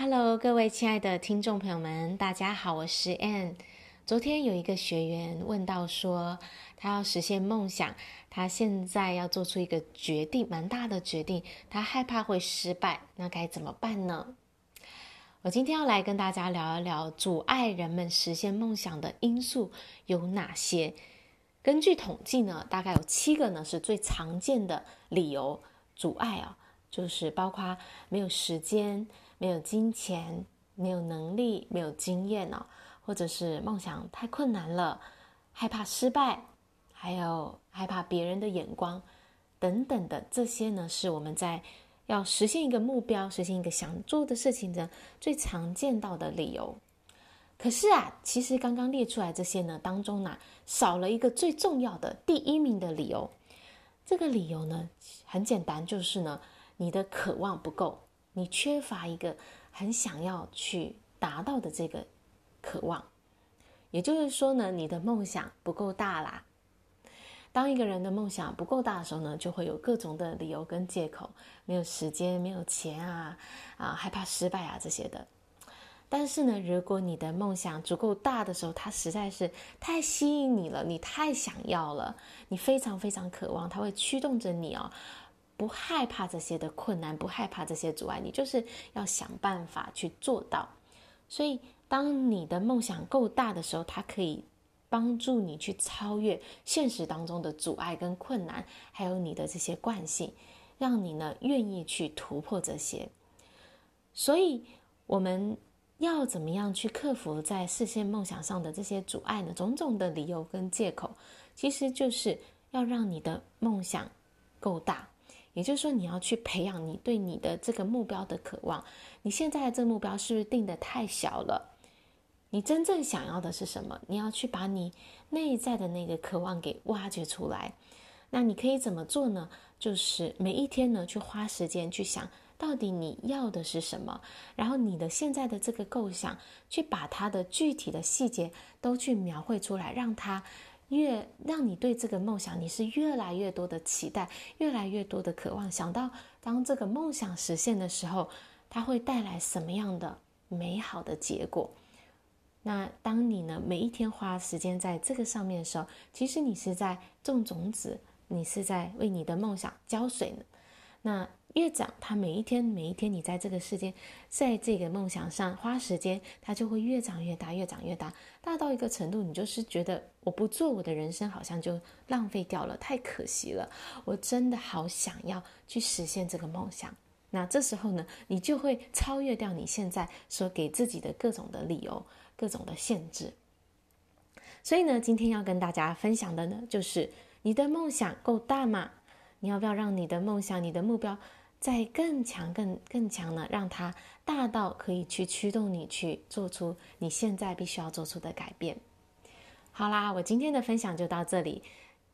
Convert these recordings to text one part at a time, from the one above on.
Hello，各位亲爱的听众朋友们，大家好，我是 Ann。昨天有一个学员问到说，他要实现梦想，他现在要做出一个决定，蛮大的决定，他害怕会失败，那该怎么办呢？我今天要来跟大家聊一聊阻碍人们实现梦想的因素有哪些。根据统计呢，大概有七个呢是最常见的理由阻碍啊，就是包括没有时间。没有金钱，没有能力，没有经验哦，或者是梦想太困难了，害怕失败，还有害怕别人的眼光等等的这些呢，是我们在要实现一个目标、实现一个想做的事情的最常见到的理由。可是啊，其实刚刚列出来这些呢当中呢，少了一个最重要的第一名的理由。这个理由呢很简单，就是呢你的渴望不够。你缺乏一个很想要去达到的这个渴望，也就是说呢，你的梦想不够大啦。当一个人的梦想不够大的时候呢，就会有各种的理由跟借口，没有时间，没有钱啊，啊，害怕失败啊这些的。但是呢，如果你的梦想足够大的时候，它实在是太吸引你了，你太想要了，你非常非常渴望，它会驱动着你哦。不害怕这些的困难，不害怕这些阻碍，你就是要想办法去做到。所以，当你的梦想够大的时候，它可以帮助你去超越现实当中的阻碍跟困难，还有你的这些惯性，让你呢愿意去突破这些。所以，我们要怎么样去克服在实现梦想上的这些阻碍呢？种种的理由跟借口，其实就是要让你的梦想够大。也就是说，你要去培养你对你的这个目标的渴望。你现在的这个目标是不是定得太小了？你真正想要的是什么？你要去把你内在的那个渴望给挖掘出来。那你可以怎么做呢？就是每一天呢，去花时间去想到底你要的是什么，然后你的现在的这个构想，去把它的具体的细节都去描绘出来，让它。越让你对这个梦想，你是越来越多的期待，越来越多的渴望。想到当这个梦想实现的时候，它会带来什么样的美好的结果？那当你呢，每一天花时间在这个上面的时候，其实你是在种种子，你是在为你的梦想浇水呢。那。越长，他每一天每一天，你在这个世界，在这个梦想上花时间，它就会越长越大，越长越大，大到一个程度，你就是觉得我不做，我的人生好像就浪费掉了，太可惜了。我真的好想要去实现这个梦想。那这时候呢，你就会超越掉你现在所给自己的各种的理由、各种的限制。所以呢，今天要跟大家分享的呢，就是你的梦想够大吗？你要不要让你的梦想、你的目标再更强、更更强呢？让它大到可以去驱动你去做出你现在必须要做出的改变。好啦，我今天的分享就到这里。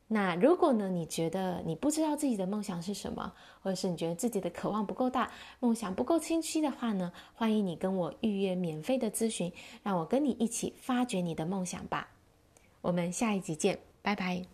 那如果呢，你觉得你不知道自己的梦想是什么，或者是你觉得自己的渴望不够大、梦想不够清晰的话呢，欢迎你跟我预约免费的咨询，让我跟你一起发掘你的梦想吧。我们下一集见，拜拜。